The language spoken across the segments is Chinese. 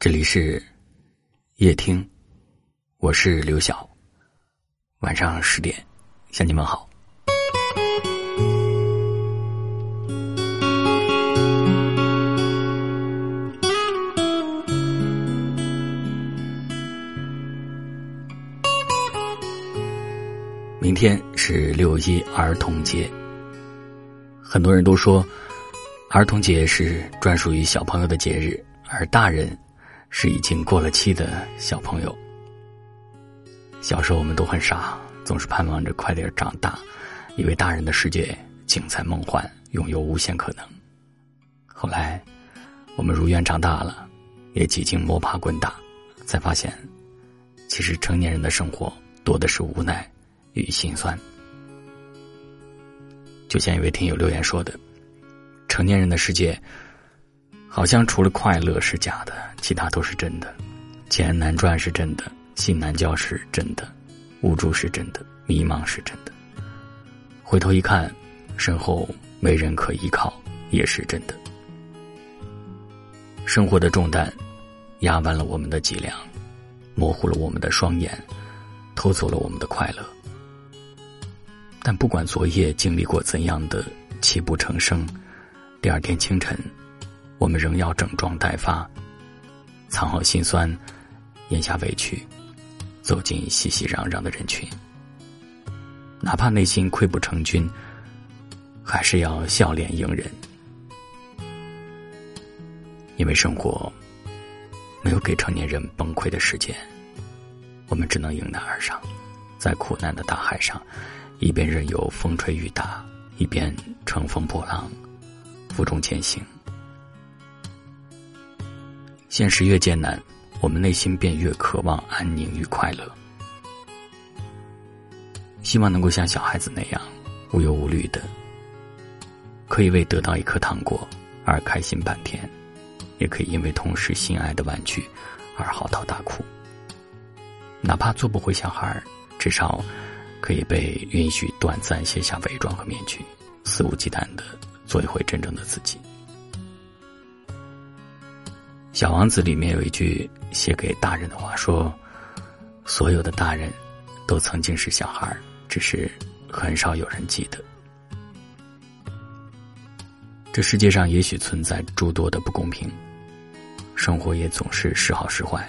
这里是夜听，我是刘晓。晚上十点向你们好。明天是六一儿童节，很多人都说儿童节是专属于小朋友的节日，而大人。是已经过了期的小朋友。小时候我们都很傻，总是盼望着快点长大，以为大人的世界精彩梦幻，拥有无限可能。后来，我们如愿长大了，也几经摸爬滚打，才发现，其实成年人的生活多的是无奈与心酸。就像一位听友留言说的：“成年人的世界。”好像除了快乐是假的，其他都是真的。钱难赚是真的，心难交是真的，无助是真的，迷茫是真的。回头一看，身后没人可依靠也是真的。生活的重担压弯了我们的脊梁，模糊了我们的双眼，偷走了我们的快乐。但不管昨夜经历过怎样的泣不成声，第二天清晨。我们仍要整装待发，藏好心酸，咽下委屈，走进熙熙攘攘的人群。哪怕内心溃不成军，还是要笑脸迎人，因为生活没有给成年人崩溃的时间，我们只能迎难而上，在苦难的大海上，一边任由风吹雨打，一边乘风破浪，负重前行。现实越艰难，我们内心便越渴望安宁与快乐。希望能够像小孩子那样无忧无虑的，可以为得到一颗糖果而开心半天，也可以因为同时心爱的玩具而嚎啕大哭。哪怕做不回小孩，至少可以被允许短暂卸下伪装和面具，肆无忌惮的做一回真正的自己。小王子里面有一句写给大人的话，说：“所有的大人，都曾经是小孩只是很少有人记得。”这世界上也许存在诸多的不公平，生活也总是时好时坏。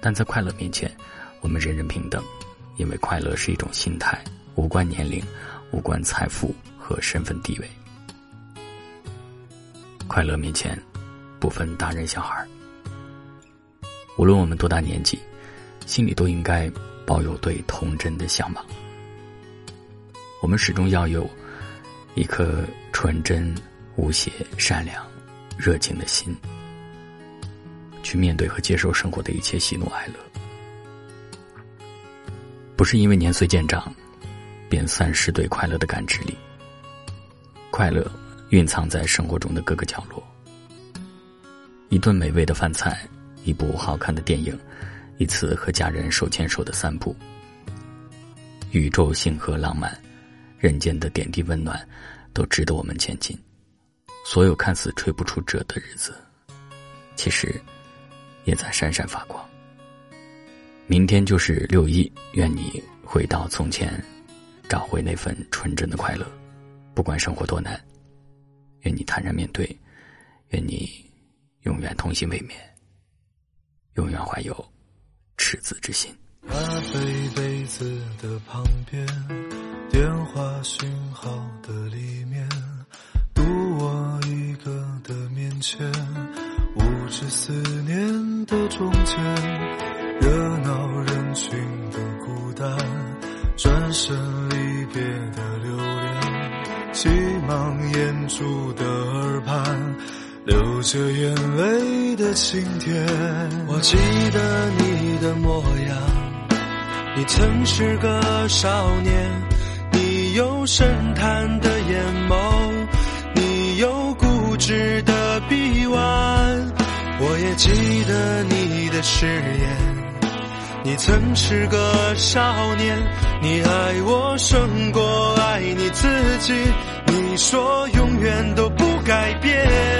但在快乐面前，我们人人平等，因为快乐是一种心态，无关年龄，无关财富和身份地位。快乐面前。不分大人小孩无论我们多大年纪，心里都应该抱有对童真的向往。我们始终要有一颗纯真、无邪、善良、热情的心，去面对和接受生活的一切喜怒哀乐。不是因为年岁渐长，便丧失对快乐的感知力。快乐蕴藏在生活中的各个角落。一顿美味的饭菜，一部好看的电影，一次和家人手牵手的散步。宇宙星河浪漫，人间的点滴温暖，都值得我们前进。所有看似吹不出褶的日子，其实也在闪闪发光。明天就是六一，愿你回到从前，找回那份纯真的快乐。不管生活多难，愿你坦然面对，愿你。永远童心未泯，永远怀有赤子之心。咖啡杯子的旁边，电话讯号的里面，独我一个的面前，无知思念的中间，热闹人群的孤单，转身离别的留恋，急忙掩住的耳畔。流着眼泪的晴天，我记得你的模样。你曾是个少年，你有深潭的眼眸，你有固执的臂弯。我也记得你的誓言。你曾是个少年，你爱我胜过爱你自己。你说永远都不改变。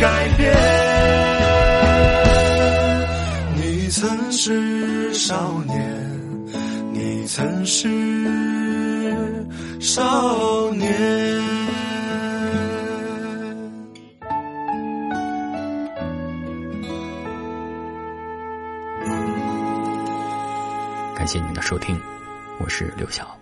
改变。你曾是少年，你曾是少年。感谢您的收听，我是刘晓。